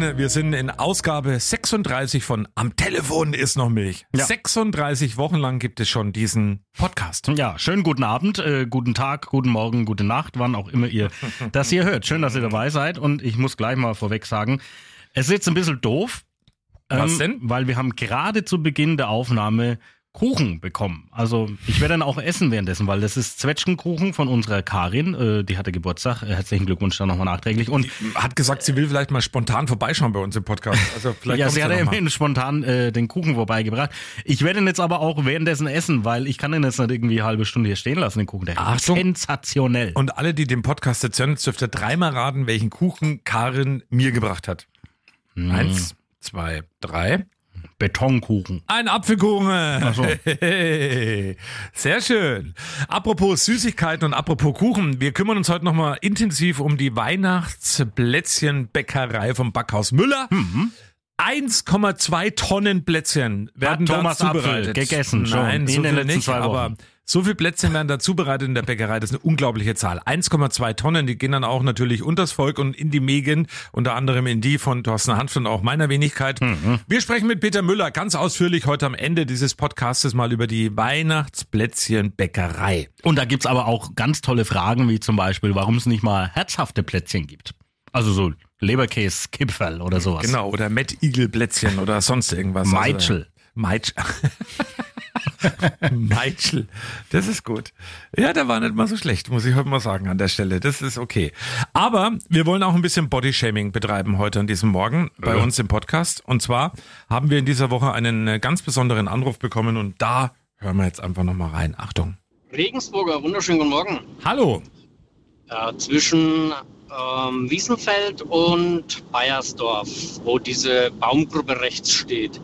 Wir sind in Ausgabe 36 von Am Telefon ist noch Milch. Ja. 36 Wochen lang gibt es schon diesen Podcast. Ja, schönen guten Abend, äh, guten Tag, guten Morgen, gute Nacht, wann auch immer ihr das hier hört. Schön, dass ihr dabei seid und ich muss gleich mal vorweg sagen, es ist jetzt ein bisschen doof. Was denn? Weil wir haben gerade zu Beginn der Aufnahme Kuchen bekommen. Also ich werde dann auch essen währenddessen, weil das ist Zwetschgenkuchen von unserer Karin, äh, die hatte Geburtstag. Äh, herzlichen Glückwunsch dann nochmal nachträglich. Und Hat gesagt, sie will vielleicht mal spontan vorbeischauen bei uns im Podcast. Also vielleicht ja, sie hat ja immerhin spontan äh, den Kuchen vorbeigebracht. Ich werde ihn jetzt aber auch währenddessen essen, weil ich kann ihn jetzt nicht irgendwie eine halbe Stunde hier stehen lassen, den Kuchen. Der ist Achtung. sensationell. Und alle, die den Podcast jetzt hören, dürft ihr dreimal raten, welchen Kuchen Karin mir gebracht hat. Hm. Eins, zwei, drei. Betonkuchen. Ein Apfelkuchen. Ach so. Sehr schön. Apropos Süßigkeiten und apropos Kuchen, wir kümmern uns heute nochmal intensiv um die Weihnachtsplätzchenbäckerei vom Backhaus Müller. Mhm. 1,2 Tonnen Plätzchen werden da Thomas zubereitet. gegessen schon Nein, in so den viel letzten nicht, zwei Wochen. aber so viel Plätzchen werden da zubereitet in der Bäckerei. Das ist eine unglaubliche Zahl. 1,2 Tonnen, die gehen dann auch natürlich unters Volk und in die Mägen, unter anderem in die von Thorsten Hanft und auch meiner Wenigkeit. Mhm. Wir sprechen mit Peter Müller ganz ausführlich heute am Ende dieses Podcastes mal über die Weihnachtsplätzchenbäckerei. Und da gibt's aber auch ganz tolle Fragen, wie zum Beispiel, warum es nicht mal herzhafte Plätzchen gibt. Also so Leberkäse-Kipferl oder sowas. Genau, oder Mettigel-Plätzchen oder sonst irgendwas. Meitschel. Also, Meitschel. Meitschel. Das ist gut. Ja, der war nicht mal so schlecht, muss ich heute mal sagen an der Stelle. Das ist okay. Aber wir wollen auch ein bisschen Bodyshaming betreiben heute an diesem Morgen bei Ja. uns im Podcast. Und zwar haben wir in dieser Woche einen äh, ganz besonderen Anruf bekommen und da hören wir jetzt einfach nochmal rein. Achtung. Regensburger, wunderschönen guten Morgen. Hallo. Äh, zwischen ähm, Wiesenfeld und Bayersdorf, wo diese Baumgruppe rechts steht.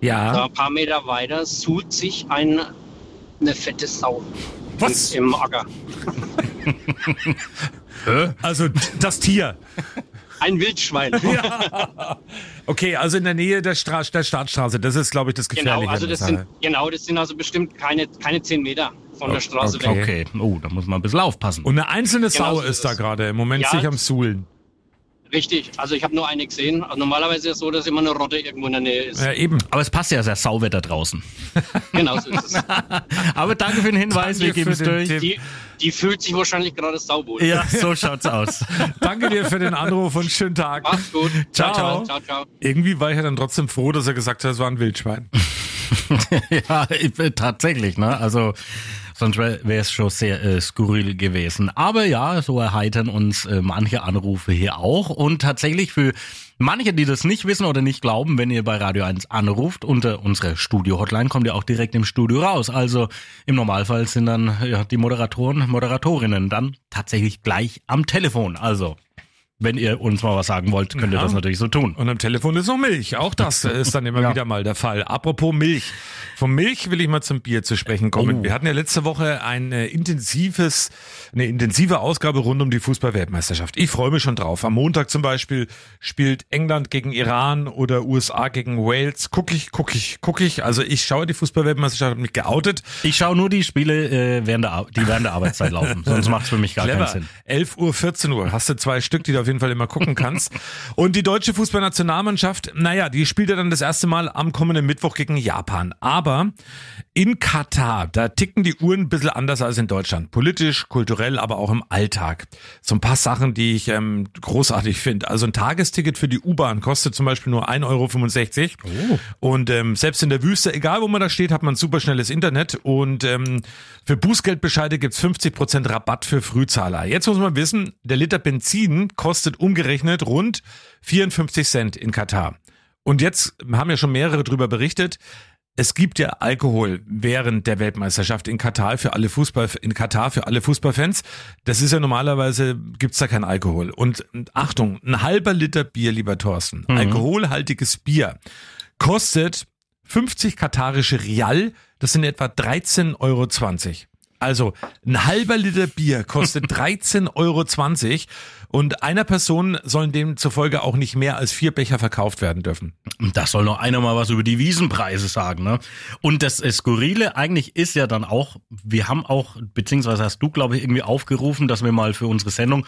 Da Ja. ein paar Meter weiter sucht sich ein, eine fette Sau Was? im Acker. Also das Tier. Ein Wildschwein. Okay, also in der Nähe der, Stra der Startstraße. Das ist, glaube ich, das Gefährliche. genau, also das sind, genau, das sind also bestimmt keine, keine 10 Meter von der Straße okay. weg. Okay, oh, da muss man ein bisschen aufpassen. Und eine einzelne Genau Sau so ist ist da gerade im Moment Ja. sich am Suhlen. Richtig, also ich habe nur eine gesehen. Also normalerweise ist es so, dass immer eine Rotte irgendwo in der Nähe ist. Ja, eben. Aber es passt ja sehr Sauwetter draußen. Genau so ist es. Aber danke für den Hinweis, wir Danke geben es durch. Tipp. Die, die fühlt sich wahrscheinlich gerade sauwohl. Ja, so schaut's aus. Danke dir für den Anruf und schönen Tag. Macht's gut. Ciao. Ciao, ciao, ciao. Irgendwie war ich ja dann trotzdem froh, dass er gesagt hat, es war ein Wildschwein. ja, ich- tatsächlich, ne? Also sonst wäre es schon sehr äh, skurril gewesen. Aber ja, so erheitern uns äh, manche Anrufe hier auch. Und tatsächlich für manche, die das nicht wissen oder nicht glauben, wenn ihr bei Radio 1 anruft, unter unserer Studio-Hotline kommt ihr auch direkt im Studio raus. Also im Normalfall sind dann ja, die Moderatoren, Moderatorinnen dann tatsächlich gleich am Telefon. Also wenn ihr uns mal was sagen wollt, könnt ihr Ja. das natürlich so tun. Und am Telefon ist noch Milch. Auch das ist dann immer Ja. wieder mal der Fall. Apropos Milch. Vom Milch will ich mal zum Bier zu sprechen kommen. Oh. Wir hatten ja letzte Woche ein äh, intensives, eine intensive Ausgabe rund um die Fußball-Weltmeisterschaft. Ich freue mich schon drauf. Am Montag zum Beispiel spielt England gegen Iran oder USA gegen Wales. Guck ich, guck ich, guck ich. Also ich schaue die Fußball-Weltmeisterschaft, habe mich geoutet. Ich schaue nur die Spiele, äh, während der, die während der Arbeitszeit laufen. Sonst macht es für mich gar Clever. keinen Sinn. 11 Uhr, 14 Uhr. Hast du zwei Stück, die auf jeden Fall immer gucken kannst. Und die deutsche Fußballnationalmannschaft, naja, die spielt ja dann das erste Mal am kommenden Mittwoch gegen Japan. Aber in Katar, da ticken die Uhren ein bisschen anders als in Deutschland. Politisch, kulturell, aber auch im Alltag. So ein paar Sachen, die ich ähm, großartig finde. Also ein Tagesticket für die U-Bahn kostet zum Beispiel nur 1,65 Euro. Und ähm, selbst in der Wüste, egal wo man da steht, hat man superschnelles Internet. Und ähm, für Bußgeldbescheide gibt's 50% Rabatt für Frühzahler. Jetzt muss man wissen, der Liter Benzin kostet umgerechnet rund 54 Cent in Katar. Und jetzt haben ja schon mehrere drüber berichtet. Es gibt ja Alkohol während der Weltmeisterschaft in Katar für alle Fußball in Katar für alle Fußballfans. Das ist ja normalerweise gibt's da kein Alkohol. Und Achtung, ein halber Liter Bier, lieber Thorsten, alkoholhaltiges Bier kostet 50 katarische Rial. Das sind etwa 13,20 Euro. Also ein halber Liter Bier kostet 13,20 Euro und einer Person sollen demzufolge auch nicht mehr als vier Becher verkauft werden dürfen. Und Da soll noch einer mal was über die Wiesenpreise sagen, ne? Und das Skurrile eigentlich ist ja dann auch, wir haben auch, beziehungsweise hast du, glaube ich, irgendwie aufgerufen, dass wir mal für unsere Sendung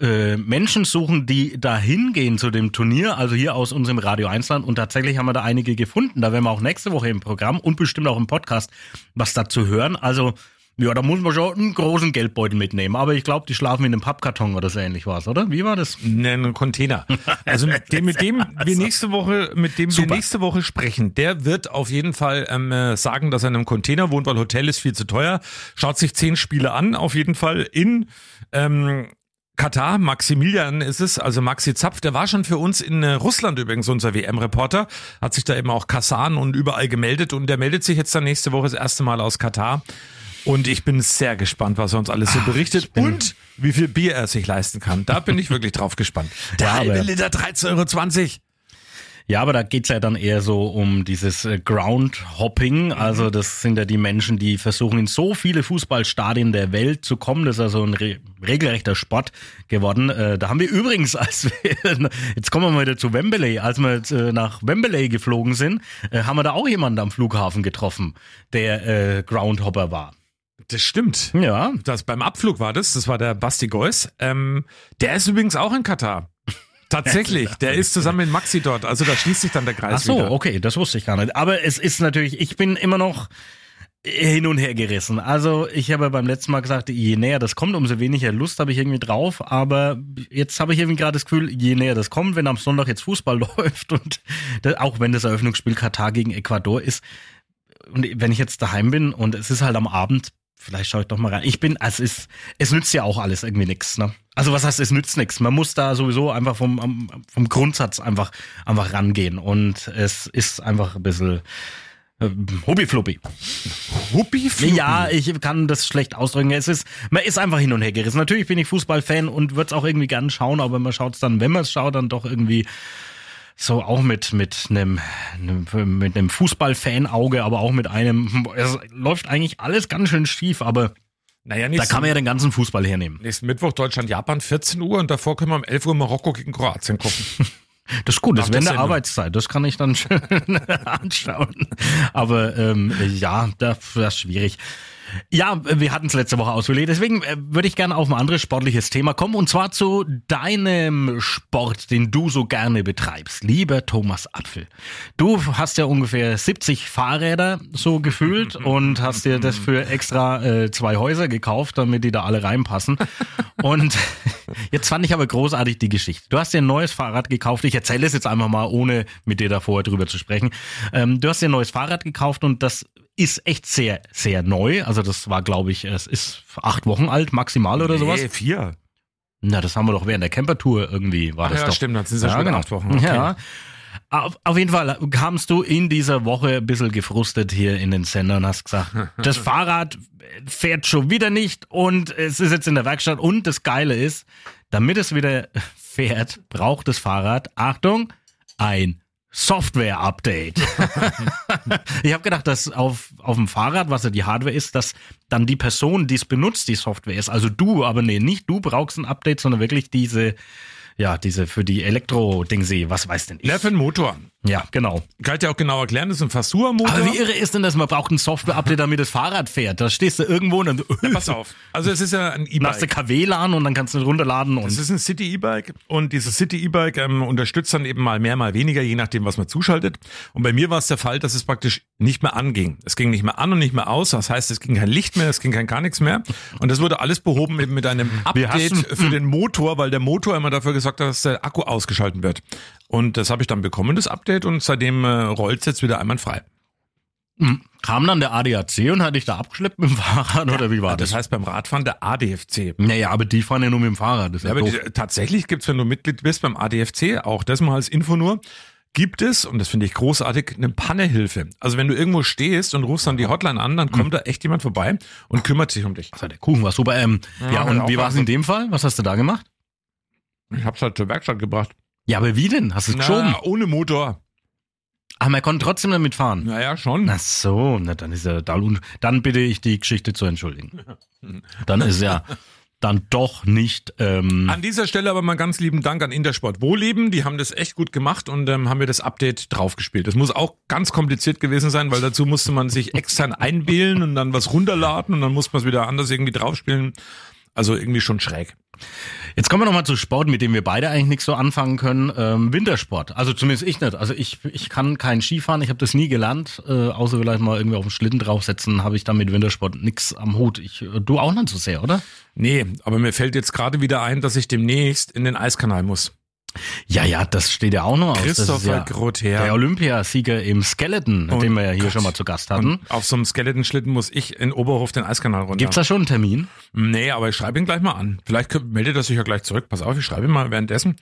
äh, Menschen suchen, die da hingehen zu dem Turnier, also hier aus unserem Radio 1 Land. Und tatsächlich haben wir da einige gefunden. Da werden wir auch nächste Woche im Programm und bestimmt auch im Podcast was dazu hören. Also ja, da muss man schon einen großen Geldbeutel mitnehmen. Aber ich glaube, die schlafen in einem Pappkarton oder so ähnlich was, oder? Wie war das? Einen Container. Also mit dem, mit dem wir nächste Woche, mit dem Super. wir nächste Woche sprechen, der wird auf jeden Fall ähm, äh, sagen, dass er in einem Container wohnt, weil Hotel ist viel zu teuer. Schaut sich zehn Spiele an, auf jeden Fall in ähm, Katar, Maximilian ist es, also Maxi Zapf, der war schon für uns in äh, Russland übrigens unser WM-Reporter, hat sich da eben auch Kasan und überall gemeldet und der meldet sich jetzt dann nächste Woche das erste Mal aus Katar. Und ich bin sehr gespannt, was er uns alles so berichtet und wie viel Bier er sich leisten kann. Da bin ich wirklich drauf gespannt. Der Ja, halbe Liter 13,20 Euro. Ja, aber da geht's ja dann eher so um dieses äh, Groundhopping. Also das sind ja die Menschen, die versuchen, in so viele Fußballstadien der Welt zu kommen. Das ist also ein re regelrechter Sport geworden. Äh, da haben wir übrigens, als wir, jetzt kommen wir mal wieder zu Wembley, als wir jetzt, äh, nach Wembley geflogen sind, äh, haben wir da auch jemanden am Flughafen getroffen, der äh, Groundhopper war. Das stimmt. Ja, Das beim Abflug war das, das war der Basti Geuss. Ähm, der ist übrigens auch in Katar. Tatsächlich, der ist zusammen mit Maxi dort. Also da schließt sich dann der Kreis Ach so, wieder. okay, das wusste ich gar nicht. Aber es ist natürlich, ich bin immer noch hin und her gerissen. Also ich habe beim letzten Mal gesagt, je näher das kommt, umso weniger Lust habe ich irgendwie drauf. Aber jetzt habe ich irgendwie gerade das Gefühl, je näher das kommt, wenn am Sonntag jetzt Fußball läuft und das, auch wenn das Eröffnungsspiel Katar gegen Ecuador ist, und wenn ich jetzt daheim bin und es ist halt am Abend, vielleicht schaue ich doch mal rein. Ich bin, also es ist, es nützt ja auch alles irgendwie nichts. Ne? Also was heißt, es nützt nichts. Man muss da sowieso einfach vom, vom Grundsatz einfach, einfach rangehen. Und es ist einfach ein bisschen äh, Fluppi. Ja, ich kann das schlecht ausdrücken. Es ist, man ist einfach hin und her gerissen. Natürlich bin ich Fußballfan und würde es auch irgendwie gern schauen, aber man schaut es dann, wenn man es schaut, dann doch irgendwie so auch mit mit einem mit einem Fußballfan-Auge, aber auch mit einem es läuft eigentlich alles ganz schön schief, aber Naja, da kann man ja den ganzen Fußball hernehmen. nächsten Mittwoch Deutschland, Japan, 14 Uhr und davor können wir um 11 Uhr Marokko gegen Kroatien gucken. Das ist gut, das wäre der eine Sendung. Arbeitszeit, das kann ich dann schön anschauen. Aber ähm, ja, das, das ist schwierig. Ja, wir hatten es letzte Woche ausgelegt, deswegen äh, würde ich gerne auf ein anderes sportliches Thema kommen und zwar zu deinem Sport, den du so gerne betreibst, lieber Thomas Apfel. Du hast ja ungefähr 70 Fahrräder so gefühlt und hast dir das für extra äh, zwei Häuser gekauft, damit die da alle reinpassen. Und jetzt fand ich aber großartig die Geschichte. Du hast dir ein neues Fahrrad gekauft. Ich erzähle es jetzt einfach mal, ohne mit dir da vorher drüber zu sprechen. Ähm, du hast dir ein neues Fahrrad gekauft und das ist echt sehr, sehr neu. Also das war, glaube ich, es ist acht Wochen alt, maximal oder sowas. Nee, vier. Na, das haben wir doch während der Campertour irgendwie, war Ach das ja, doch. stimmt, dann sind es ja, schon wieder acht Wochen. Okay. Ja. Auf, auf jeden Fall kamst du in dieser Woche ein bisschen gefrustet hier in den Sender und hast gesagt, das Fahrrad fährt schon wieder nicht und es ist jetzt in der Werkstatt und das Geile ist, damit es wieder fährt, braucht das Fahrrad, Achtung, ein Software-Update. ich habe gedacht, dass auf, auf dem Fahrrad, was ja die Hardware ist, dass dann die Person, die es benutzt, die Software ist. Also du, aber nee, nicht du brauchst ein Update, sondern wirklich diese, ja, diese für die Elektro-Dingsee, was weiß denn ich. Ja, für den Motor. Ja, genau. Kann ich dir auch genau erklären, das ist ein Fasua-Motor. Aber wie irre ist denn das? Man braucht ein Software-Update, damit das Fahrrad fährt. Da stehst du irgendwo und dann Ja, pass auf. Also es ist ja ein dann hast du E-Bike. KW-LAN und dann kannst du ihn runterladen und Es ist ein City E-Bike und dieses City E-Bike ähm, unterstützt dann eben mal mehr, mal weniger, je nachdem, was man zuschaltet. Und bei mir war es der Fall, dass es praktisch nicht mehr anging. Es ging nicht mehr an und nicht mehr aus. Das heißt, es ging kein Licht mehr, es ging kein gar nichts mehr. Und das wurde alles behoben eben mit einem Update für den Motor, weil der Motor immer dafür gesorgt hat, dass der Akku ausgeschalten wird. Und das habe ich dann bekommen, das Update, und seitdem äh, rollt es jetzt wieder einwandfrei. kam dann der ADAC und hat dich da abgeschleppt mit dem Fahrrad oder wie war Das das? heißt beim Radfahren der ADFC. Naja, aber die fahren ja nur mit dem Fahrrad. Das ist Ja, ja, aber die, tatsächlich gibt's, wenn du Mitglied bist beim ADFC, auch das mal als Info nur, gibt es, und das finde ich großartig, eine Pannehilfe. Also wenn du irgendwo stehst und rufst dann die Hotline an, dann kommt da echt jemand vorbei und kümmert sich um dich. Also der Kuchen war super. Ähm, ja, Ja, und wie war es in dem Fall? Was hast du da gemacht? Ich hab's halt zur Werkstatt gebracht. Ja, aber wie denn? Hast du es geschoben? Ohne Motor. Ach, man konnte trotzdem damit fahren. Naja, schon. Ach so, na dann ist ja da un dann bitte ich die Geschichte zu entschuldigen. Dann ist ja dann doch nicht ähm, An dieser Stelle aber mal ganz lieben Dank an Intersport Wohleben. Die haben das echt gut gemacht und ähm, haben mir das Update draufgespielt. Das muss auch ganz kompliziert gewesen sein, weil dazu musste man sich extern einwählen und dann was runterladen und dann muss man es wieder anders irgendwie draufspielen. Also irgendwie schon schräg. Jetzt kommen wir nochmal zu Sport, mit dem wir beide eigentlich nichts so anfangen können. Ähm, Wintersport. Also zumindest ich nicht. Also ich, ich kann kein Skifahren, ich habe das nie gelernt, äh, außer vielleicht mal irgendwie auf den Schlitten draufsetzen, habe ich dann mit Wintersport nichts am Hut. Ich, äh, du auch nicht so sehr, oder? Nee, aber mir fällt jetzt gerade wieder ein, dass ich demnächst in den Eiskanal muss. Ja, ja, das steht ja auch noch aus. Christopher ja Grother. Der Olympiasieger im Skeleton, Und den wir ja hier Gott. schon mal zu Gast hatten. Und auf so einem Skeleton-Schlitten muss ich in Oberhof den Eiskanal runter. Gibt's da schon einen Termin? Nee, aber ich schreibe ihn gleich mal an. Vielleicht meldet er sich ja gleich zurück. Pass auf, ich schreibe ihn mal währenddessen.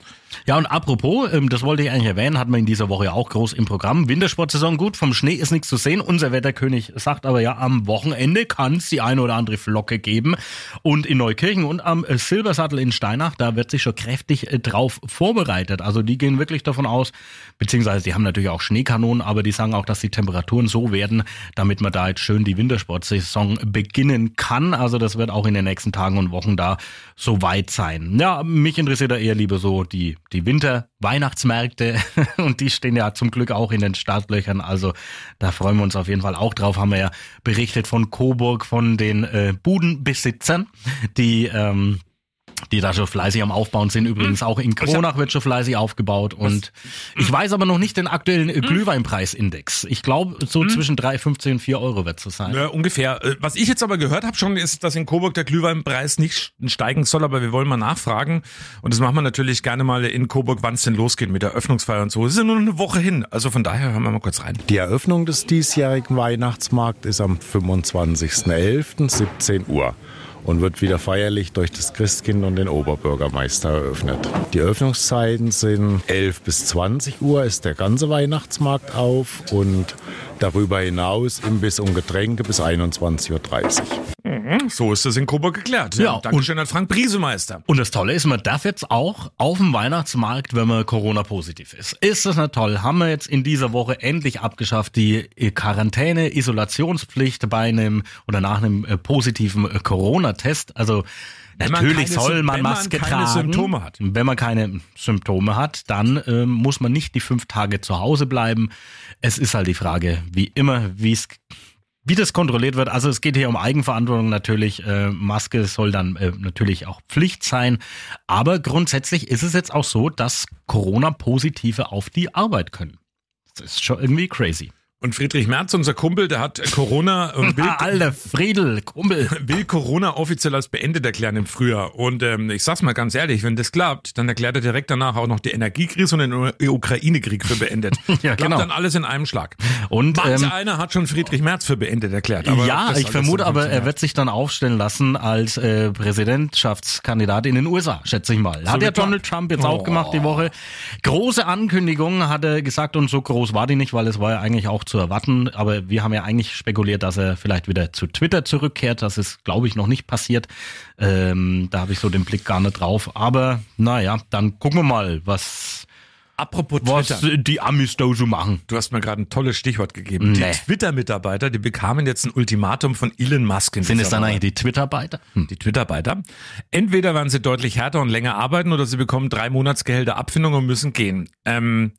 Ja, und apropos, ähm, das wollte ich eigentlich erwähnen, hatten wir in dieser Woche auch groß im Programm. Wintersportsaison gut, vom Schnee ist nichts zu sehen. Unser Wetterkönig sagt aber ja, am Wochenende kann es die eine oder andere Flocke geben. Und in Neukirchen und am äh, Silbersattel in Steinach, da wird sich schon kräftig äh, drauf vorbereitet. Also die gehen wirklich davon aus, beziehungsweise die haben natürlich auch Schneekanonen, aber die sagen auch, dass die Temperaturen so werden, damit man da jetzt schön die Wintersportsaison beginnen kann. Also das wird auch in den nächsten Tagen und Wochen da so weit sein. Ja, mich interessiert da eher lieber so die, die Winter-Weihnachtsmärkte und die stehen ja zum Glück auch in den Startlöchern. Also da freuen wir uns auf jeden Fall auch drauf. Haben wir ja berichtet von Coburg, von den äh, Budenbesitzern, die ähm, die da schon fleißig am Aufbauen sind. Übrigens auch in Kronach wird schon fleißig aufgebaut. Und ich weiß aber noch nicht den aktuellen äh, Glühweinpreisindex. Ich glaube, so zwischen 3,15 und 4 Euro wird es so sein. Ja, ungefähr. Äh, Was ich jetzt aber gehört habe schon, ist, dass in Coburg der Glühweinpreis nicht steigen soll, aber wir wollen mal nachfragen. Und das machen wir natürlich gerne mal in Coburg, wann es denn losgeht mit der Öffnungsfeier und so. Es ist ja nur eine Woche hin. Also von daher hören wir mal kurz rein. Die Eröffnung des diesjährigen Weihnachtsmarkts ist am 25.11. 17 Uhr und wird wieder feierlich durch das Christkind und den Oberbürgermeister eröffnet. Die Öffnungszeiten sind 11 bis 20 Uhr ist der ganze Weihnachtsmarkt auf und darüber hinaus Imbiss und Getränke bis 21.30 Uhr. So ist das in Coburg geklärt. Ja, Dankeschön an Frank Briesemeister. Und das Tolle ist, man darf jetzt auch auf dem Weihnachtsmarkt, wenn man Corona-positiv ist. Ist das nicht toll? Haben wir jetzt in dieser Woche endlich abgeschafft, die äh, Quarantäne, Isolationspflicht bei einem oder nach einem äh, positiven äh, Corona-Test. Also Wenn man natürlich keine soll man wenn man Maske keine tragen. Symptome hat. Wenn man keine Symptome hat, dann ähm, muss man nicht die fünf Tage zu Hause bleiben. Es ist halt die Frage, wie immer, wie es wie das kontrolliert wird, also es geht hier um Eigenverantwortung natürlich. Äh, Maske soll dann äh, natürlich auch Pflicht sein. Aber grundsätzlich ist es jetzt auch so, dass Corona-Positive auf die Arbeit können. Das ist schon irgendwie crazy. Und Friedrich Merz, unser Kumpel, der hat Corona und will, Alter, Friedel, Kumpel. will Corona offiziell als beendet erklären im Frühjahr. Und ähm, ich sag's mal ganz ehrlich, wenn das klappt, dann erklärt er direkt danach auch noch die Energiekrise und den U- Ukraine-Krieg für beendet. Ja, Klappt genau. dann alles in einem Schlag. Und Manch ähm, einer hat schon Friedrich Merz für beendet erklärt. Ja, ich vermute so aber, er wird sich dann aufstellen lassen als äh, Präsidentschaftskandidat in den USA, schätze ich mal. Hat wie ja. Donald Trump jetzt Oh. auch gemacht die Woche. Große Ankündigung hat er gesagt und so groß war die nicht, weil es war ja eigentlich auch zu erwarten. Aber wir haben ja eigentlich spekuliert, dass er vielleicht wieder zu Twitter zurückkehrt. Das ist, glaube ich, noch nicht passiert. Ähm, da habe ich so den Blick gar nicht drauf. Aber naja, dann gucken wir mal, was, Apropos was Twitter. äh, die Amis da so machen. Du hast mir gerade ein tolles Stichwort gegeben. Nee. Die Twitter-Mitarbeiter, die bekamen jetzt ein Ultimatum von Elon Musk. In Sind es dann eigentlich die Twitter-Beiter? Hm. die Twitter-Arbeiter. Entweder werden sie deutlich härter und länger arbeiten oder sie bekommen drei Monatsgehälter Abfindung und müssen gehen. Ähm,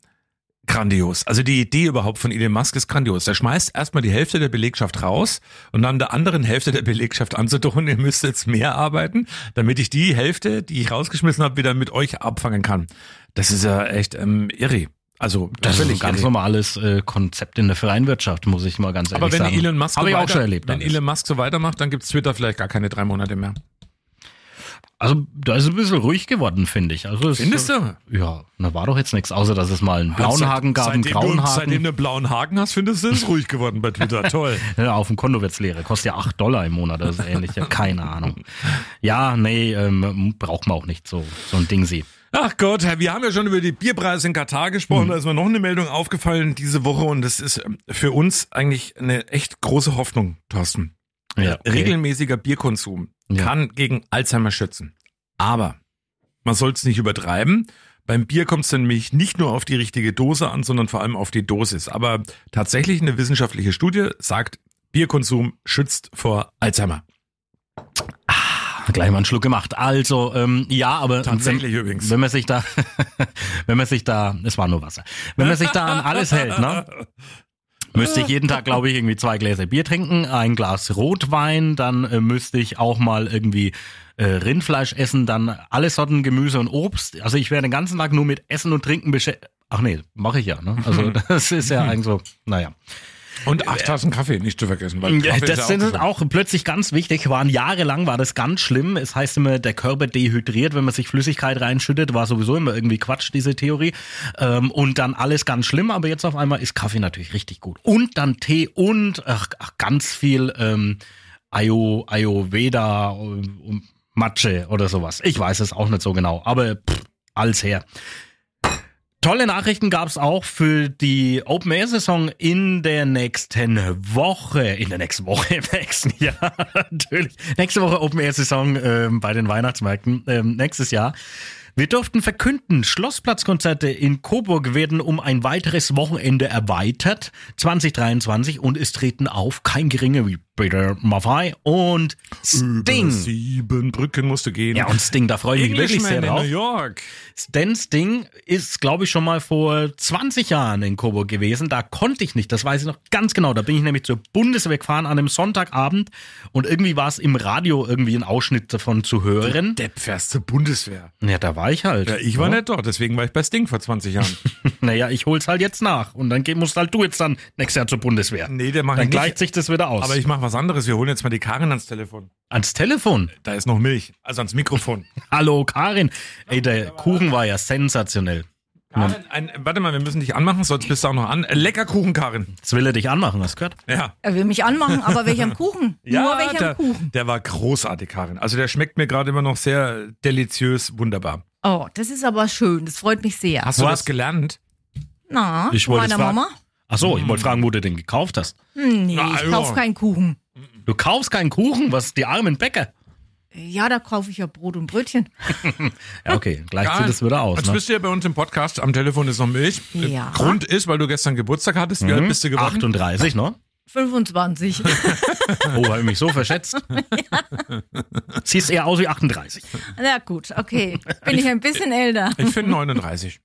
grandios. Also die Idee überhaupt von Elon Musk ist grandios. Er schmeißt erstmal die Hälfte der Belegschaft raus und dann der anderen Hälfte der Belegschaft anzudrohen, ihr müsst jetzt mehr arbeiten, damit ich die Hälfte, die ich rausgeschmissen habe, wieder mit euch abfangen kann. Das ist ja echt ähm, irre. Also Das ist ein ganz irre. normales äh, Konzept in der freien Wirtschaft, muss ich mal ganz ehrlich Aber wenn sagen. Elon Musk so weiter, schon erlebt. wenn. Elon Musk so weitermacht, dann gibt's Twitter vielleicht gar keine drei Monate mehr. Also da ist ein bisschen ruhig geworden, finde ich. Also es, Findest du? Ja, da war doch jetzt nichts, außer dass es mal einen blauen Haken gab, einen grauen du, Seitdem Haken. du einen blauen Haken hast, findest du es ruhig geworden bei Twitter. Toll. Ja, auf dem Konto wird's leer. Kostet ja 8 Dollar im Monat oder so ähnlich. Ja, keine Ahnung. Ja, nee, ähm, braucht man auch nicht so, so ein Ding sie. Ach Gott, wir haben ja schon über die Bierpreise in Katar gesprochen. Da ist mir noch eine Meldung aufgefallen diese Woche und das ist ähm, für uns eigentlich eine echt große Hoffnung, Thorsten. Ja, okay. Regelmäßiger Bierkonsum Ja. kann gegen Alzheimer schützen. Aber man soll es nicht übertreiben. Beim Bier kommt es nämlich nicht nur auf die richtige Dose an, sondern vor allem auf die Dosis. Aber tatsächlich eine wissenschaftliche Studie sagt, Bierkonsum schützt vor Alzheimer. Gleich mal einen Schluck gemacht. Also, ähm, ja, aber Tatsächlich wenn, übrigens. wenn man sich da, wenn man sich da, es war nur Wasser, wenn man sich da an alles hält, ne? Müsste ich jeden Tag, glaube ich, irgendwie zwei Gläser Bier trinken, ein Glas Rotwein, dann äh, müsste ich auch mal irgendwie äh, Rindfleisch essen, dann alle Sorten Gemüse und Obst. Also ich werde den ganzen Tag nur mit Essen und Trinken beschäftigt. Ach nee, mache ich ja. Ne? Also das ist ja eigentlich so, naja. Und acht Tassen Kaffee nicht zu vergessen. Weil Ja, das ist ja ist auch plötzlich ganz wichtig. Waren jahrelang war das ganz schlimm. Es heißt immer, der Körper dehydriert, wenn man sich Flüssigkeit reinschüttet. War sowieso immer irgendwie Quatsch, diese Theorie. Ähm, und dann alles ganz schlimm. Aber jetzt auf einmal ist Kaffee natürlich richtig gut. Und dann Tee und ach, ach, ganz viel ähm, Ayo, Ayurveda und, und Matsche oder sowas. Ich weiß es auch nicht so genau. Aber pff, alles her. Tolle Nachrichten gab's auch für die Open Air Saison in der nächsten Woche. In der nächsten Woche, im nächsten Jahr, natürlich. Nächste Woche Open Air Saison ähm, bei den Weihnachtsmärkten ähm, nächstes Jahr. Wir durften verkünden, Schlossplatzkonzerte in Coburg werden um ein weiteres Wochenende erweitert, 2023, und es treten auf kein geringer wie Peter Maffay und Über Sting. sieben Brücken musst du gehen. Ja, und Sting, da freue ich mich wirklich sehr in drauf. New York. Dan Sting ist, glaube ich, schon mal vor 20 Jahren in Coburg gewesen. Da konnte ich nicht, das weiß ich noch ganz genau. Da bin ich nämlich zur Bundeswehr gefahren an einem Sonntagabend und irgendwie war es im Radio irgendwie ein Ausschnitt davon zu hören. Depp fährst zur Bundeswehr. Ja, da war ich halt. Ja, ich war nicht dort, deswegen war ich bei Sting vor 20 Jahren. Naja, ich hol's halt jetzt nach und dann musst halt du jetzt dann nächstes Jahr zur Bundeswehr. Nee, der macht Dann ich gleicht sich das wieder aus. Aber ich mache was anderes. Wir holen jetzt mal die Karin ans Telefon. Ans Telefon. Da ist noch Milch. Also ans Mikrofon. Hallo Karin. Ey, der Kuchen war ja sensationell. Karin, ein, warte mal, wir müssen dich anmachen, sonst bist du auch noch an. Lecker Kuchen, Karin. Jetzt will er dich anmachen, hast du gehört? Ja. Er will mich anmachen, aber welchem Kuchen? Nur welchem der, Kuchen? der war großartig, Karin. Also der schmeckt mir gerade immer noch sehr deliziös, wunderbar. Oh, das ist aber schön. Das freut mich sehr. Hast du Was? das gelernt? Na, Ich meiner. Mama? Ach so, ich wollte fragen, wo du den gekauft hast. Hm, Nee, Na, ich ja. kauf keinen Kuchen. Du kaufst keinen Kuchen, was die armen Bäcker. Ja, da kaufe ich ja Brot und Brötchen. Ja, okay, gleicht Karin, sich das wieder aus. Jetzt Ne? bist du ja bei uns im Podcast. Am Telefon ist noch Milch. Ja. Grund ist, weil du gestern Geburtstag hattest. Wie Mhm. alt bist du geworden? 38, ne? 25. Oh, habe ich mich so verschätzt. Siehst eher aus wie 38. Na gut, okay. Bin ich ein bisschen älter. Ich finde 39.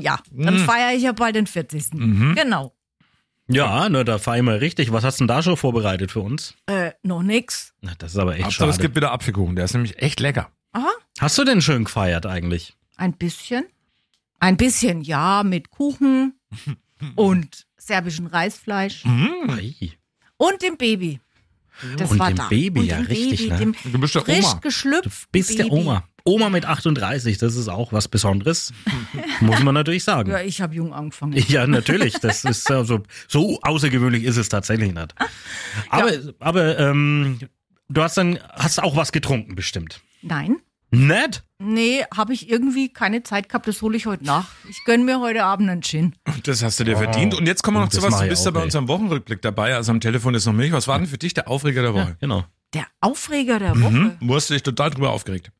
Ja, dann feiere ich ja bald den 40. Genau. Ja, ne, da fahr ich mal richtig. Was hast du denn da schon vorbereitet für uns? Äh, noch nix. Na, das ist aber echt Hauptsache, es schade. gibt wieder Apfelkuchen. Der ist nämlich echt lecker. Aha, Hast du denn schön gefeiert eigentlich? ein bisschen. Ein bisschen, ja, mit Kuchen und serbischem Reisfleisch Ei. und dem Baby. Das Und war dem da. Baby, und ja, dem richtig, Baby, ne? dem Du bist der frisch Oma. geschlüpft. Bist der Baby. Oma. Oma mit 38, das ist auch was Besonderes. Muss man natürlich sagen. Ja, ich habe jung angefangen. Ja, natürlich. Das ist ja so, außergewöhnlich ist es tatsächlich nicht. Aber, aber ähm, du hast dann hast auch was getrunken bestimmt. Nein. Nett? Nee, habe ich irgendwie keine Zeit gehabt, das hole ich heute nach. Ich gönn mir heute Abend einen Gin. Das hast du dir verdient. Und jetzt kommen wir noch zu was. Du bist ja bei ey. unserem Wochenrückblick dabei. Also am Telefon ist noch Milch. Was war denn für dich der Aufreger der Woche? Genau. Der Aufreger der Woche. Mhm. Du hast dich total drüber aufgeregt.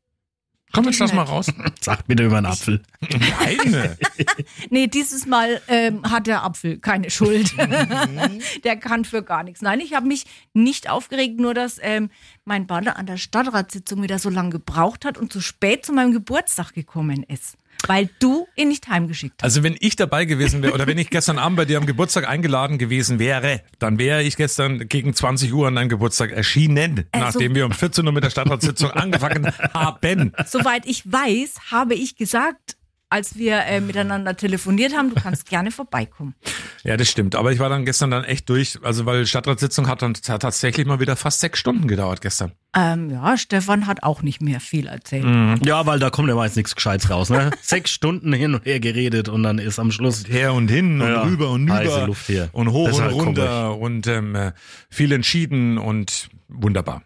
Komm, jetzt lass mal raus. Sag bitte über einen Apfel. Nein. Nee, dieses Mal ähm, hat der Apfel keine Schuld. der kann für gar nichts. Nein, ich habe mich nicht aufgeregt, nur dass ähm, mein Partner an der Stadtratssitzung wieder so lange gebraucht hat und zu spät zu meinem Geburtstag gekommen ist. Weil du ihn nicht heimgeschickt hast. Also wenn ich dabei gewesen wäre oder wenn ich gestern Abend bei dir am Geburtstag eingeladen gewesen wäre, dann wäre ich gestern gegen 20 Uhr an deinem Geburtstag erschienen, Also- nachdem wir um 14 Uhr mit der Stadtratssitzung angefangen haben. Soweit ich weiß, habe ich gesagt, als wir äh, miteinander telefoniert haben, du kannst gerne vorbeikommen. Ja, das stimmt. Aber ich war dann gestern dann echt durch, also weil Stadtratssitzung hat dann hat tatsächlich mal wieder fast sechs Stunden gedauert gestern. Ähm, ja, Stefan hat auch nicht mehr viel erzählt. Ja, weil da kommt ja meist nichts Gescheites raus. Ne? Sechs Stunden hin und her geredet und dann ist am Schluss Her und hin und Ja, rüber und heiße über Luft hier. und hoch und halt runter und ähm, äh, viel entschieden und wunderbar.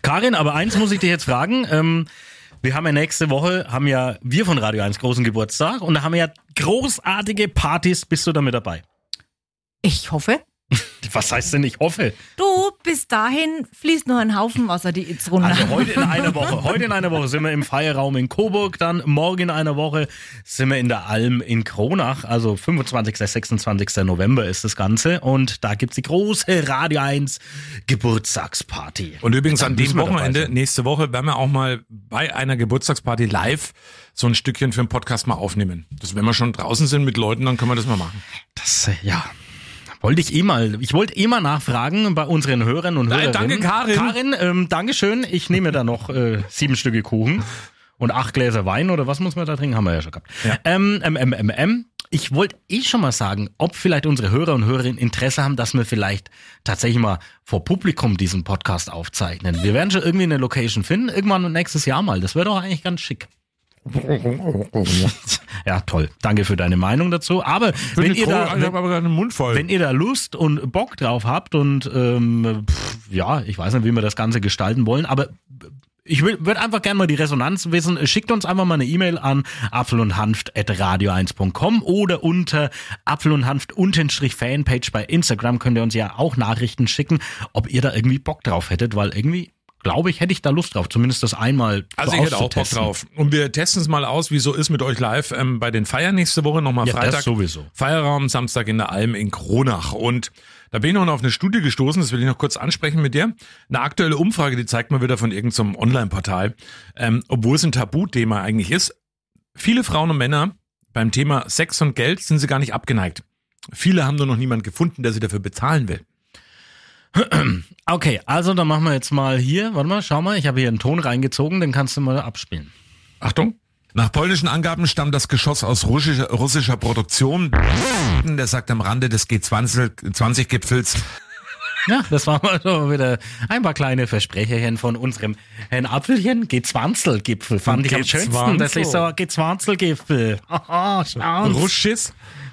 Karin, aber eins muss ich dir jetzt fragen. Ähm, wir haben ja nächste Woche, haben ja wir von Radio 1 großen Geburtstag und da haben wir ja großartige Partys. Bist du damit dabei? Ich hoffe. Was heißt denn ich hoffe? Du, bis dahin fließt noch ein Haufen Wasser die Itz runter. Also heute in einer Woche. Heute in einer Woche sind wir im Feierraum in Coburg, dann morgen in einer Woche sind wir in der Alm in Kronach, also 25. 26. November ist das Ganze und da gibt's die große Radio 1 Geburtstagsparty. Und übrigens an dem dabei Wochenende, nächste Woche, werden wir auch mal bei einer Geburtstagsparty live so ein Stückchen für den Podcast mal aufnehmen. Das, wenn wir schon draußen sind mit Leuten, dann können wir das mal machen. Das, äh, ja. Wollte ich eh mal, ich wollte eh mal nachfragen bei unseren Hörern und Hörerinnen. danke, Karin. Karin, ähm, Dankeschön. Ich nehme da noch äh, sieben Stücke Kuchen und acht Gläser Wein oder was muss man da trinken? Haben wir ja schon gehabt. Ja. Ähm, ähm, ähm, ähm, ähm. Ich wollte eh schon mal sagen, ob vielleicht unsere Hörer und Hörerinnen Interesse haben, dass wir vielleicht tatsächlich mal vor Publikum diesen Podcast aufzeichnen. Wir werden schon irgendwie eine Location finden, irgendwann nächstes Jahr mal. Das wäre doch eigentlich ganz schick. Ja, toll. Danke für deine Meinung dazu. Aber wenn ihr, da, wenn, aber wenn ihr da Lust und Bock drauf habt und ähm, pff, ja, ich weiß nicht, wie wir das Ganze gestalten wollen, aber ich würde einfach gerne mal die Resonanz wissen. Schickt uns einfach mal eine E-Mail an apfel und hanft at radio1.com oder unter apfel und hanft unterstrich Fanpage bei Instagram könnt ihr uns ja auch Nachrichten schicken, ob ihr da irgendwie Bock drauf hättet, weil irgendwie glaube ich, hätte ich da Lust drauf, zumindest das einmal Also so ich hätte auch Bock drauf. Und wir testen es mal aus, wie so ist mit euch live ähm, bei den Feiern nächste Woche, nochmal Ja, das Freitag. sowieso. Feierraum, Samstag in der Alm in Kronach. Und da bin ich noch auf eine Studie gestoßen, das will ich noch kurz ansprechen mit dir. Eine aktuelle Umfrage, die zeigt mal wieder von irgendeinem Online-Portal, ähm, obwohl es ein Tabuthema eigentlich ist. Viele Frauen und Männer beim Thema Sex und Geld sind sie gar nicht abgeneigt. Viele haben nur noch niemanden gefunden, der sie dafür bezahlen will. Okay, also dann machen wir jetzt mal hier, warte mal, schau mal, ich habe hier einen Ton reingezogen, den kannst du mal abspielen. Achtung. Nach polnischen Angaben stammt das Geschoss aus russischer, russischer Produktion. Der sagt am Rande des G20-Gipfels, Ja, das war mal so wieder ein paar kleine Versprecherchen von unserem Herrn Apfelchen. Gezwanzelgipfel fand ich am schönsten. Das ist so Gezwanzelgipfel. Haha, schau's.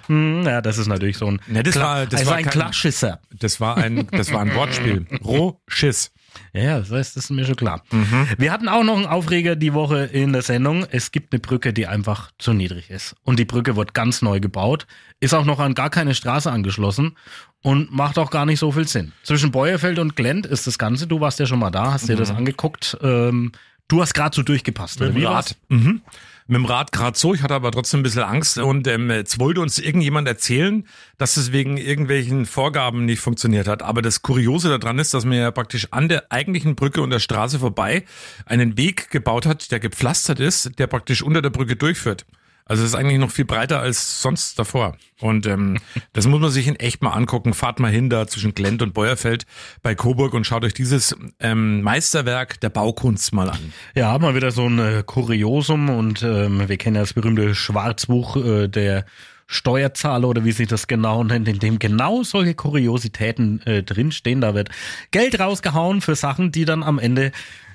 Russchiss. Hm, Ja, das ist natürlich so ein, Ja, das Kla- war- das also war ein kein- Klarschisser. Das war ein, das war ein Wortspiel. Rohschiss. Ja, Ja, das heißt, das ist mir schon klar. Mhm. Wir hatten auch noch einen Aufreger die Woche in der Sendung. Es gibt eine Brücke, die einfach zu niedrig ist. Und die Brücke wird ganz neu gebaut, ist auch noch an gar keine Straße angeschlossen und macht auch gar nicht so viel Sinn. Zwischen Beuerfeld und Glent ist das Ganze. Du warst ja schon mal da, hast dir das angeguckt. Ähm, du hast gerade so durchgepasst. Oder? Mhm. Mit Wie dem? Rad. Mhm. Mit dem Rad gerade so. Ich hatte aber trotzdem ein bisschen Angst und ähm, jetzt wollte uns irgendjemand erzählen, dass es wegen irgendwelchen Vorgaben nicht funktioniert hat. Aber das Kuriose daran ist, dass man ja praktisch an der eigentlichen Brücke und der Straße vorbei einen Weg gebaut hat, der gepflastert ist, der praktisch unter der Brücke durchführt. Also es ist eigentlich noch viel breiter als sonst davor. Und ähm, das muss man sich in echt mal angucken. Fahrt mal hin da zwischen Glent und Beuerfeld bei Coburg und schaut euch dieses ähm, Meisterwerk der Baukunst mal an. Ja, mal wieder so ein äh, Kuriosum und ähm, wir kennen ja das berühmte Schwarzbuch äh, der Steuerzahler oder wie sich das genau nennt, in dem genau solche Kuriositäten äh, drinstehen. Da wird Geld rausgehauen für Sachen, die dann am Ende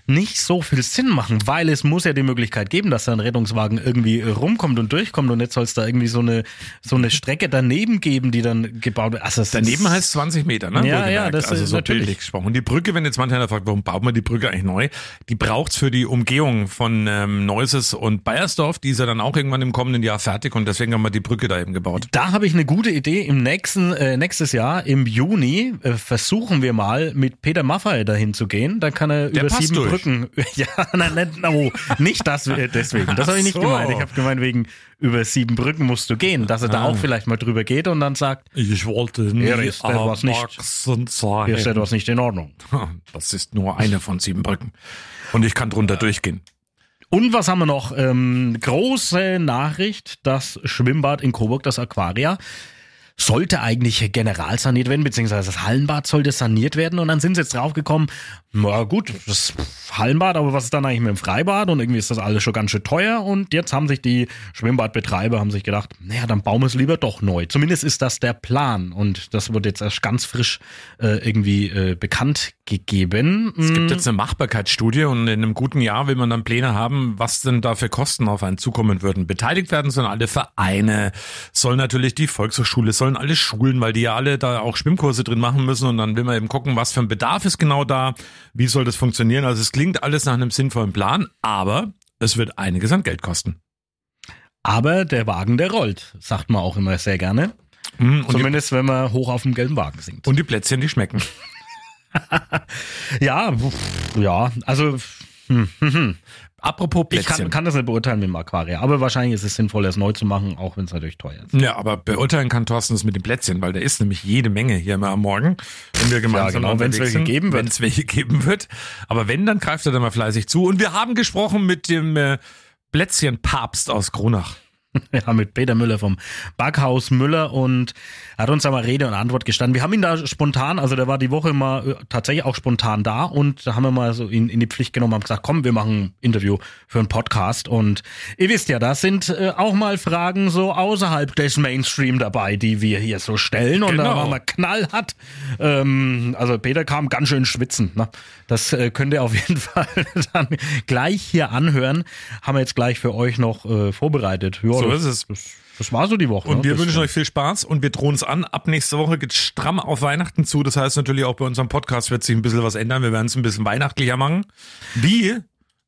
nicht so viel Sinn machen, weil es muss ja die Möglichkeit geben, dass da ein Rettungswagen irgendwie rumkommt und durchkommt und jetzt soll es da irgendwie so eine so eine Strecke daneben geben, die dann gebaut wird. Also Daneben heißt 20 Meter, ne? Ja, ja, das also ist so natürlich. gesprochen. Und die Brücke, wenn jetzt mancher fragt, warum baut man die Brücke eigentlich neu? Die braucht's für die Umgehung von ähm, Neuses und Bayersdorf. Die ist ja dann auch irgendwann im kommenden Jahr fertig und deswegen haben wir die Brücke da eben gebaut. Da habe ich eine gute Idee. Im nächsten, äh, nächstes Jahr, im Juni, äh, versuchen wir mal mit Peter Maffay dahin zu gehen. Dann kann er über passt sieben durch. Brücken. Ja, nein, nein, no, nicht das äh, deswegen. Das habe ich nicht so. gemeint. Ich habe gemeint, wegen über sieben Brücken musst du gehen. Dass er da Ah. auch vielleicht mal drüber geht und dann sagt, Ich wollte nie Hier ist etwas nicht- hier ist etwas nicht in Ordnung. Das ist nur eine von sieben Brücken. Und ich kann drunter durchgehen. Und was haben wir noch? Ähm, große Nachricht, das Schwimmbad in Coburg, das Aquaria, sollte eigentlich generalsaniert werden, beziehungsweise das Hallenbad sollte saniert werden. Und dann sind sie jetzt draufgekommen, na gut, das Hallenbad, aber was ist dann eigentlich mit dem Freibad? Und irgendwie ist das alles schon ganz schön teuer. Und jetzt haben sich die Schwimmbadbetreiber haben sich gedacht, naja, dann bauen wir es lieber doch neu. Zumindest ist das der Plan. Und das wird jetzt erst ganz frisch äh, irgendwie äh, bekannt gegeben. Es Mm. gibt jetzt eine Machbarkeitsstudie und in einem guten Jahr will man dann Pläne haben, was denn da für Kosten auf einen zukommen würden. Beteiligt werden sollen alle Vereine, soll natürlich die Volkshochschule, sollen alle Schulen, weil die ja alle da auch Schwimmkurse drin machen müssen und dann will man eben gucken, was für ein Bedarf ist genau da, wie soll das funktionieren. Also es klingt alles nach einem sinnvollen Plan, aber es wird einiges an Geld kosten. Aber der Wagen, der rollt, sagt man auch immer sehr gerne. Mhm, Und, Zumindest, wenn man hoch auf dem gelben Wagen singt. und die Plätzchen, die schmecken. Ja, pf, ja, also hm, hm, hm. Apropos ich Plätzchen. kann, kann das nicht beurteilen mit dem Aquaria, aber wahrscheinlich ist es sinnvoll, es neu zu machen, auch wenn es natürlich teuer ist. Ja, aber beurteilen kann Thorsten es mit den Plätzchen, weil da ist nämlich jede Menge hier immer am Morgen, wenn wir gemeinsam genau, wenn's unterwegs welche geben wird. Wenn es welche geben wird. Aber wenn, dann greift er da mal fleißig zu. Und wir haben gesprochen mit dem äh, Plätzchenpapst aus Kronach. Ja, mit Peter Müller vom Backhaus Müller und hat uns da mal Rede und Antwort gestanden. Wir haben ihn da spontan, also der war die Woche mal äh, tatsächlich auch spontan da und da haben wir mal so ihn in die Pflicht genommen, haben gesagt, komm, wir machen ein Interview für einen Podcast und ihr wisst ja, da sind äh, auch mal Fragen so außerhalb des Mainstream dabei, die wir hier so stellen und da Genau. waren wir knallhart. Ähm, also Peter kam ganz schön schwitzen. Ne? Das äh, könnt ihr auf jeden Fall dann gleich hier anhören. Haben wir jetzt gleich für euch noch äh, vorbereitet. Ja, So das, ist es. Das, das war so die Woche. Und ne? wir Das- wünschen euch viel Spaß und wir drohen es an. Ab nächste Woche geht stramm auf Weihnachten zu. Das heißt natürlich auch bei unserem Podcast wird sich ein bisschen was ändern. Wir werden es ein bisschen weihnachtlicher machen. Wie?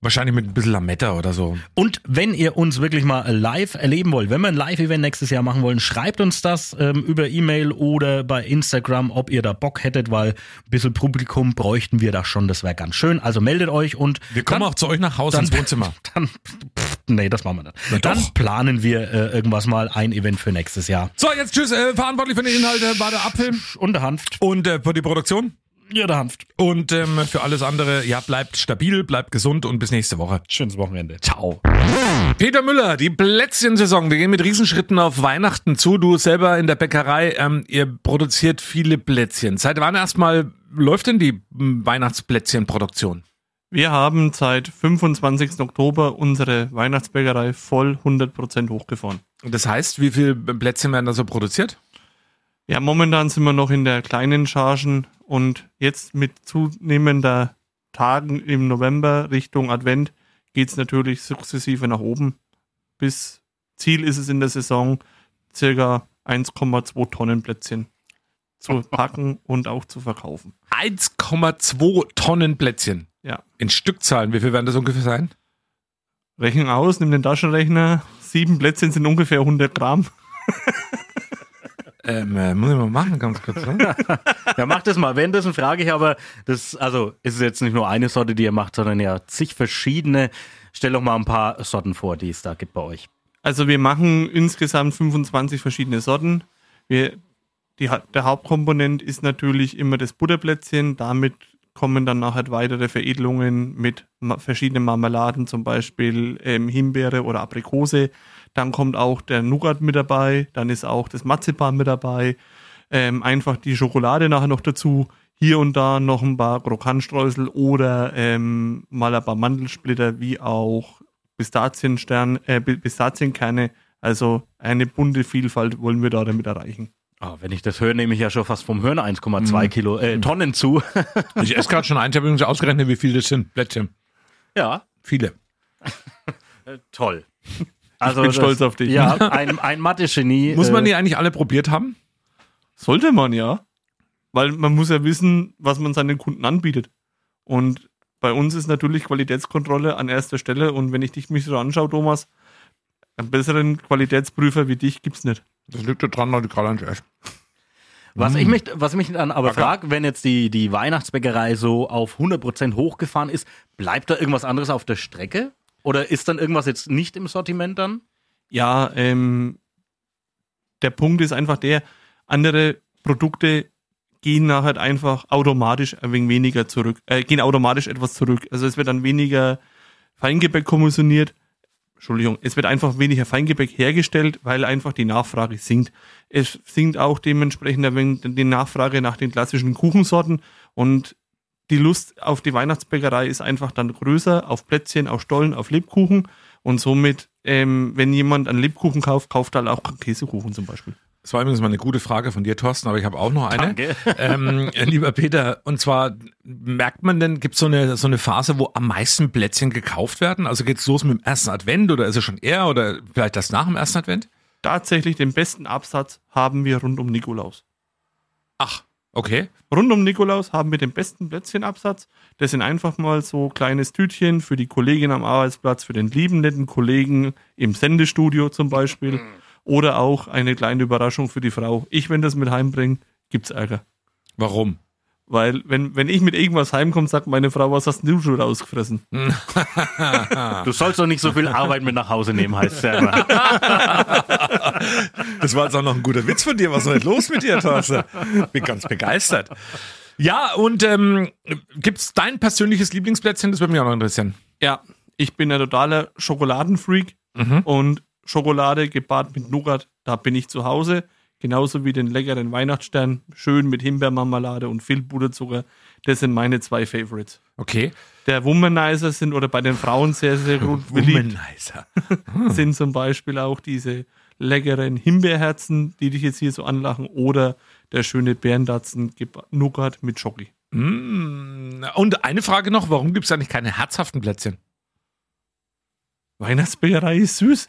Wahrscheinlich mit ein bisschen Lametta oder so. Und wenn ihr uns wirklich mal live erleben wollt, wenn wir ein Live-Event nächstes Jahr machen wollen, schreibt uns das ähm, über E-Mail oder bei Instagram, ob ihr da Bock hättet, weil ein bisschen Publikum bräuchten wir da schon. Das wäre ganz schön. Also meldet euch und Wir kommen dann, auch zu euch nach Hause dann- ins Wohnzimmer. Dann, pff, nee, das machen wir nicht. Dann doch. planen wir äh, irgendwas mal ein Event für nächstes Jahr. So, jetzt tschüss. Äh, verantwortlich für den Inhalt äh, war der Apfel Und der Hanft. und äh, für die Produktion. Ja, der Hanft. Und ähm, für alles andere, ja, bleibt stabil, bleibt gesund und bis nächste Woche. Schönes Wochenende. Ciao. Peter Müller, die Plätzchensaison. Wir gehen mit Riesenschritten auf Weihnachten zu. Du selber in der Bäckerei, ähm, ihr produziert viele Plätzchen. Seit wann erstmal läuft denn die m, Weihnachtsplätzchenproduktion? Wir haben seit 25. Oktober unsere Weihnachtsbäckerei voll 100% hochgefahren. Das heißt, wie viele Plätzchen werden da so produziert? Ja, momentan sind wir noch in der kleinen Chargen und jetzt mit zunehmender Tagen im November Richtung Advent geht es natürlich sukzessive nach oben. Bis Ziel ist es in der Saison, circa 1,2 Tonnen Plätzchen zu packen und auch zu verkaufen. 1,2 Tonnen Plätzchen. Ja. In Stückzahlen, wie viel werden das ungefähr sein? Rechnen aus, nimm den Taschenrechner. Sieben Plätzchen sind ungefähr 100 Gramm. Ähm, äh, muss ich mal machen, ganz kurz. Ne? Ja, macht das mal. Währenddessen frage ich aber, das, also, ist es jetzt nicht nur eine Sorte, die ihr macht, sondern ja zig verschiedene. Stell doch mal ein paar Sorten vor, die es da gibt bei euch. Also wir machen insgesamt 25 verschiedene Sorten. Wir, die, der Hauptkomponent ist natürlich immer das Butterplätzchen. Damit kommen dann nachher weitere Veredelungen mit verschiedenen Marmeladen, zum Beispiel ähm, Himbeere oder Aprikose. Dann kommt auch der Nougat mit dabei. Dann ist auch das Marzipan mit dabei. Ähm, einfach die Schokolade nachher noch dazu. Hier und da noch ein paar Krokantstreusel oder ähm, mal ein paar Mandelsplitter, wie auch Pistazienstern, äh, Pi- Pistazienkerne. Also eine bunte Vielfalt wollen wir da damit erreichen. Ah, wenn ich das höre, nehme ich ja schon fast vom Hören 1,2 Kilo, äh, Tonnen zu. Ich esse gerade schon ein, ich habe übrigens ausgerechnet, wie viele das sind. Plätzchen. ja, Viele. äh, toll. Also bin stolz auf dich. Ja, ein, ein Mathe-Genie. Muss man äh, die eigentlich alle probiert haben? Sollte man ja. Weil man muss ja wissen, was man seinen Kunden anbietet. Und bei uns ist natürlich Qualitätskontrolle an erster Stelle. Und wenn ich dich mich so anschaue, Thomas, einen besseren Qualitätsprüfer wie dich gibt's nicht. Das liegt da dran, Leute, gerade nicht echt. Was Mm. ich mich, was ich mich dann aber frage, wenn jetzt die, die Weihnachtsbäckerei so auf 100% hochgefahren ist, bleibt da irgendwas anderes auf der Strecke? Oder ist dann irgendwas jetzt nicht im Sortiment dann? Ja, ähm, der Punkt ist einfach der, andere Produkte gehen nachher einfach automatisch ein wenig weniger zurück, äh, gehen automatisch etwas zurück. Also es wird dann weniger Feingebäck kommissioniert. Entschuldigung, es wird einfach weniger Feingebäck hergestellt, weil einfach die Nachfrage sinkt. Es sinkt auch dementsprechend die Nachfrage nach den klassischen Kuchensorten und die Lust auf die Weihnachtsbäckerei ist einfach dann größer, auf Plätzchen, auf Stollen, auf Lebkuchen und somit, ähm, wenn jemand einen Lebkuchen kauft, kauft er auch Käsekuchen zum Beispiel. Das war übrigens mal eine gute Frage von dir, Thorsten, aber ich habe auch noch eine. Danke. Ähm, lieber Peter, und zwar merkt man denn, gibt es so eine, so eine Phase, wo am meisten Plätzchen gekauft werden? Also geht's los mit dem ersten Advent oder ist es schon eher oder vielleicht das nach dem ersten Advent? Tatsächlich den besten Absatz haben wir rund um Nikolaus. Ach, okay. Rund um Nikolaus haben wir den besten Plätzchenabsatz. Das sind einfach mal so kleines Tütchen für die Kollegin am Arbeitsplatz, für den lieben netten Kollegen im Sendestudio zum Beispiel. Oder auch eine kleine Überraschung für die Frau. Ich, wenn das mit heimbringe, gibt's Ärger. Warum? Weil, wenn, wenn ich mit irgendwas heimkomme, sagt meine Frau, was hast du schon rausgefressen? Du sollst doch nicht so viel Arbeit mit nach Hause nehmen, heißt es immer. Das war jetzt auch noch ein guter Witz von dir. Was ist denn los mit dir, Thorsten? Bin ganz begeistert. Ja, und ähm, gibt's dein persönliches Lieblingsplätzchen? Das würde mich auch noch interessieren. Ja, ich bin ein totaler Schokoladenfreak Mhm. und Schokolade gepaart mit Nougat, da bin ich zu Hause. Genauso wie den leckeren Weihnachtsstern, schön mit Himbeermarmelade und viel Puderzucker. Das sind meine zwei Favorites. Okay. Der Womanizer sind oder bei den Frauen sehr, sehr gut beliebt Womanizer. sind zum Beispiel auch diese leckeren Himbeerherzen, die dich jetzt hier so anlachen, oder der schöne Bärendatzen Nougat mit Schoki. Mm. Und eine Frage noch, warum gibt es eigentlich keine herzhaften Plätzchen? Weihnachtsbäckerei ist süß.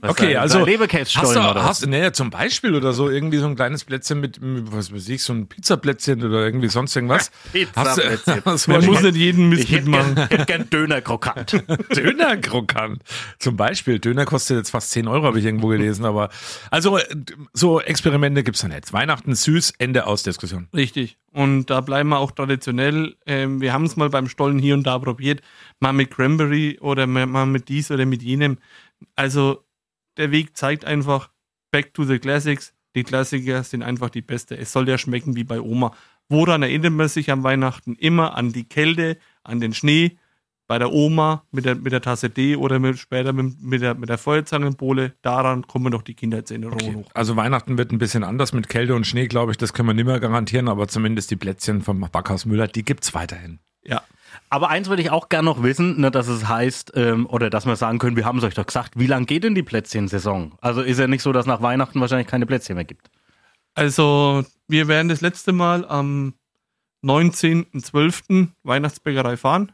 Was Okay, da- also Hast du, oder hast, nee, zum Beispiel oder so, irgendwie so ein kleines Plätzchen mit, was weiß ich, so ein Pizzaplätzchen oder irgendwie sonst irgendwas. Pizzaplätzchen. Hast Man muss nicht jeden Mist Ich hätte mitmachen. gern, hätte gern Döner krokant. Dönerkrokant. Zum Beispiel. Döner kostet jetzt fast 10 Euro, habe ich irgendwo gelesen. Aber also äh, so Experimente gibt's da nicht. Weihnachten süß, Ende aus Diskussion. Richtig. Und da bleiben wir auch traditionell. Ähm, wir haben es mal beim Stollen hier und da probiert. Mal mit Cranberry oder mal mit dies oder mit jenem. Also der Weg zeigt einfach back to the classics. Die Klassiker sind einfach die beste. Es soll ja schmecken wie bei Oma. Woran erinnert man sich am Weihnachten? Immer an die Kälte, an den Schnee. Bei der Oma mit der, mit der Tasse D oder mit, später mit, mit, der, mit der Feuerzangenbowle. Daran kommen doch die Kindheitserinnerungen hoch. Also Weihnachten wird ein bisschen anders mit Kälte und Schnee, glaube ich. Das können wir nicht mehr garantieren. Aber zumindest die Plätzchen vom Backhaus Müller, die gibt's weiterhin. Ja. Aber eins würde ich auch gern noch wissen, ne, dass es heißt, ähm, oder dass wir sagen können, wir haben es euch doch gesagt, wie lange geht denn die Plätzchensaison? Also ist ja nicht so, dass nach Weihnachten wahrscheinlich keine Plätzchen mehr gibt. Also, wir werden das letzte Mal am 19.12. Weihnachtsbäckerei fahren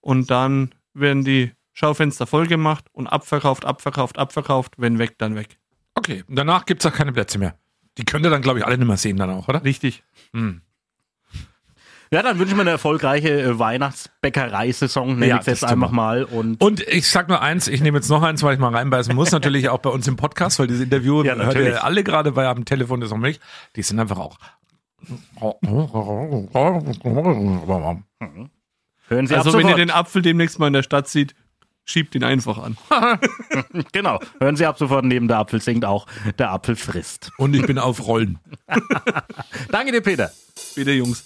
und dann werden die Schaufenster voll gemacht und abverkauft, abverkauft, abverkauft. Wenn weg, dann weg. Okay, und danach gibt's auch keine Plätze mehr. Die könnt ihr dann, glaube ich, alle nicht mehr sehen dann auch, oder? Richtig. Hm. Ja, dann wünsche ich mir eine erfolgreiche äh, Weihnachtsbäckereisaison, nenne Ja, ich jetzt einfach mal. Und Und ich sag nur eins, ich nehme jetzt noch eins, weil ich mal reinbeißen muss, natürlich auch bei uns im Podcast, weil dieses Interview Ja, hört ihr alle gerade bei am Telefon das noch nicht. Die sind einfach auch. hören Sie also, wenn ihr den Apfel demnächst mal in der Stadt seht, schiebt ihn einfach an. genau, hören Sie ab sofort neben der Apfel singt auch der Apfel frisst. Und ich bin auf Rollen. Danke dir, Peter. Bitte, Jungs.